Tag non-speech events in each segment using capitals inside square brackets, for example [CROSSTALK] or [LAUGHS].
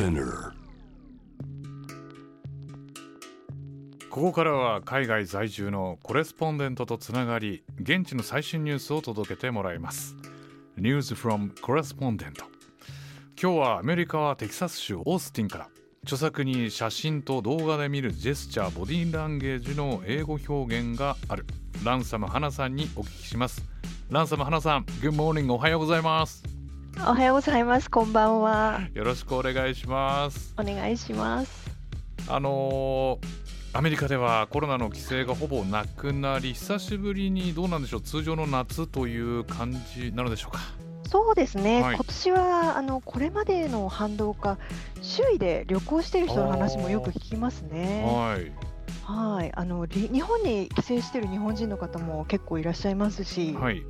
Spinner ここからは海外在住のコレスポンデントとつながり現地の最新ニュースを届けてもらいます。News from Correspondent 今日はアメリカはテキサス州オースティンから著作に写真と動画で見るジェスチャーボディーランゲージの英語表現がある。ランサム花さんにお聞きします。ランサム花さん Good morning おはようございます。おはようございます。こんばんは。よろしくお願いしますお願いします。あのーアメリカではコロナの規制がほぼなくなり久しぶりにどうなんでしょう？通常の夏という感じなのでしょうか？そうですね。はい今年はあのこれまでの反動か周囲で旅行している人の話もよく聞きますね。はいはい。あのり日本に帰省している日本人の方も結構いらっしゃいますし、はい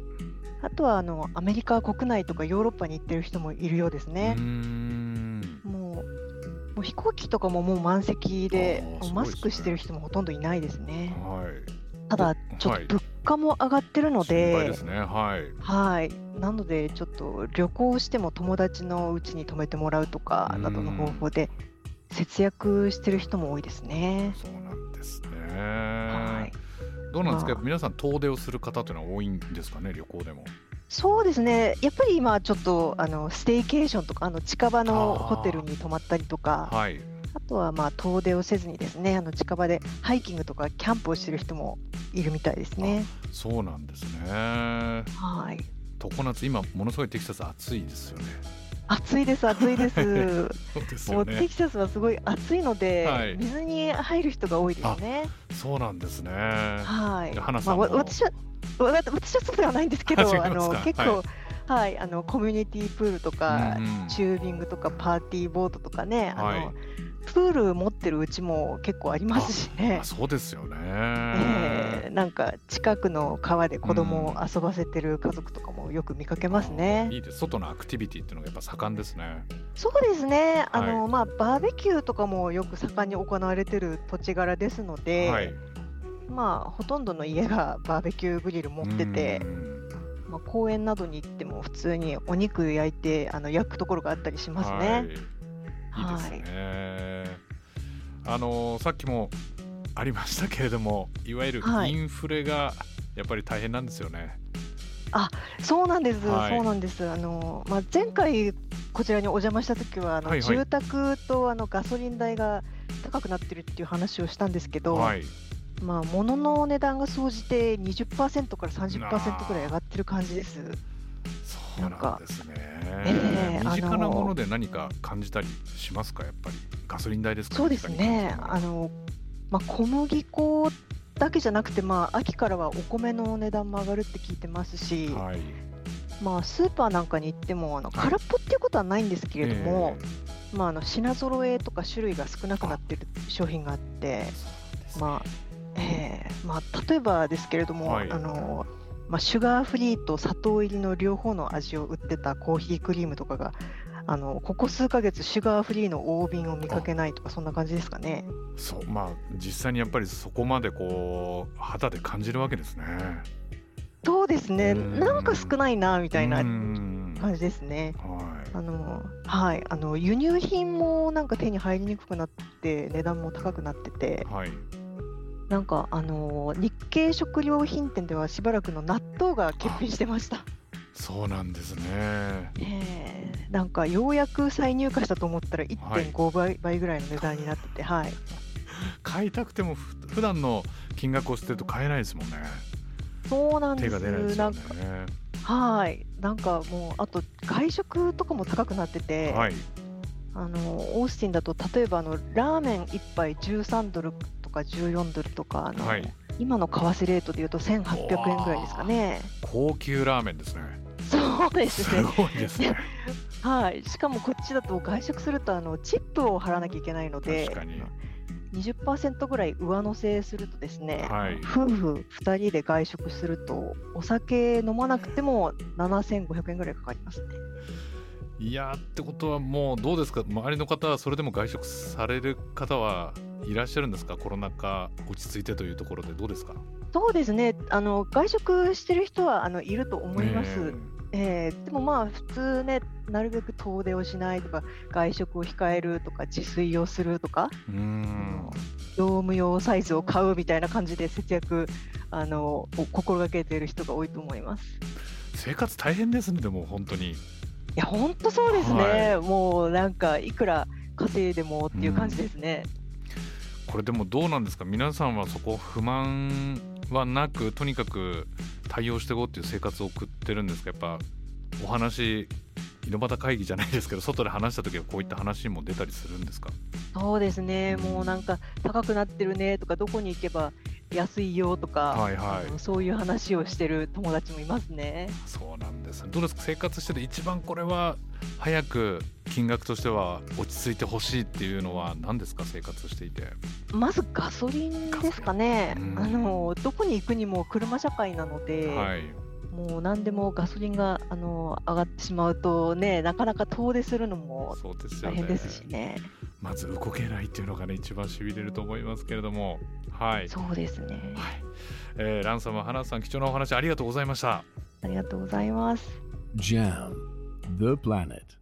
あとはあのアメリカ国内とかヨーロッパに行ってる人もいるようですね。んもうもう飛行機とかももう満席であー、もうマスクしてる人もほとんどいないですね。はいただちょっはいと物価も上がってるの心で。配ですねはいはい、なのでちょっと旅行しても友達のうちに泊めてもらうとかなどの方法で節約してる人も多いですね。そうなんですね、はい、どうなんですか、まあ。皆さん遠出をする方というのは多いんですかね？旅行でも。そうですね、やっぱり今ちょっとあのステイケーションとかあの近場のホテルに泊まったりとか、あはい。とはまあ遠出をせずにですね、あの近場でハイキングとかキャンプをしてる人もいるみたいですね。そうなんですね。はい、常夏今ものすごいテキサス暑いですよね暑いです、暑いです。[LAUGHS] そうですもうテキサスはすごい暑いので、はい。水に入る人が多いですね。そうなんですね。はい。花さんも。まあ、わ私はわ私はそうではないんですけど、あの結は構、はい、あのコミュニティプールとか、うんうん。チュービングとかパーティーボートとかね、あのはい。プール持ってるうちも結構ありますしね。あ。そうですよね、えーなんか近くの川で子供を遊ばせてる家族とかもよく見かけますね。いいです。外のアクティビティっていうのがやっぱ盛んですね。そうですね。あの、はまあバーベキューとかもよく盛んに行われてる土地柄ですので、はい。まあほとんどの家がバーベキューグリル持っててう、ん。まあ、公園などに行っても普通にお肉焼いてあの焼くところがあったりしますはい。ね。いいですね、あのさっきもありましたけれどもいわゆるはい。インフレがやっぱり大変なんですよね、そうなんです、はい。そうなんです。あのまあ、前回こちらにお邪魔した時はあの、はいはい。住宅とあのガソリン代が高くなってるっていう話をしたんですけど、はい。まあ物の値段が総じて20%から30%くらい上がってる感じです。そうなんですね、ええ身近なもので何か感じたりしますか？やっぱりガソリン代ですか？そうですね。あのまあ小麦粉だけじゃなくて、まあ秋からはお米の値段も上がるって聞いてますし、はい。まあ、スーパーなんかに行ってもあのはい。空っぽっていうことはないんですけれども、えまあ、あの品揃えとか種類が少なくなってる商品があって、まあえーまあ、例えばですけれども、はい。あのまあ、シュガーフリーと砂糖入りの両方の味を売ってたコーヒークリームとかがあのここ数ヶ月シュガーフリーの大瓶を見かけないとかそんな感じですかね。そうまあ実際にやっぱりそこまでこう肌で感じるわけですね。そうですね。うん。なんか少ないなみたいなうん。感じですね。はあのはい、あの輸入品もなんか手に入りにくくなって値段も高くなってていはい。なんかあの日系食料品店ではしばらくの納豆が欠品してました。そうなんですね。ええなんかようやく再入荷したと思ったら1.5倍,、倍ぐらいの値段になってて、はい、[LAUGHS] 買いたくてもふ普段の金額をしてると買えないですもんね。そうなんです。手が出ないですよね。かはい。なんかもうあと外食とかも高くなってて、はい。あのオースティンだと例えばあのラーメン1杯13ドルとか14ドルとかあの、はい。今の為替レートでいうと1800円ぐらいですかね。高級ラーメンですねそうですすね。ごいですね [LAUGHS] はい。しかもこっちだと外食するとあのチップを払わなきゃいけないので、確かに20%ぐらい上乗せするとですね、はい夫婦2人で外食するとお酒飲まなくても7500円ぐらいかかりますね。いやーってことはもうどうですか？周りの方はそれでも外食される方はいらっしゃるんですか？コロナ禍落ち着いてというところでどうですか？そうですね。あの外食してる人はあのいると思います。ねえー、でもまあ普通ねなるべく遠出をしないとか外食を控えるとか自炊をするとかうん。業務用サイズを買うみたいな感じで節約あのを心がけている人が多いと思います。生活大変ですねでも本当に。いや本当そうですね、はもうなんかいくら稼いでもっていう感じですね。これでもどうなんですか？皆さんはそこ不満はなくとにかく対応していこうっていう生活を送ってるんですがやっぱお話井戸端会議じゃないですけど外で話した時はこういった話も出たりするんですか？そうですね、もうなんか高くなってるねとか、どこに行けば安いよとか、はいはい。そういう話をしてる友達もいますね。そうなんです。ねどうですか？生活してて一番これは早く金額としては落ち着いてほしいっていうのは何ですか？生活していて。まずガソリンですかね、うんあのどこに行くにも車社会なので、はい。もう何でもガソリンがあの上がってしまうとね、なかなか遠出するのも大変ですしね。まず動けないっていうのがね一番しびれると思いますけれどもはい、そうですね。はいえーランサム花さん貴重なお話ありがとうございましたありがとうございます。Jam, the planet.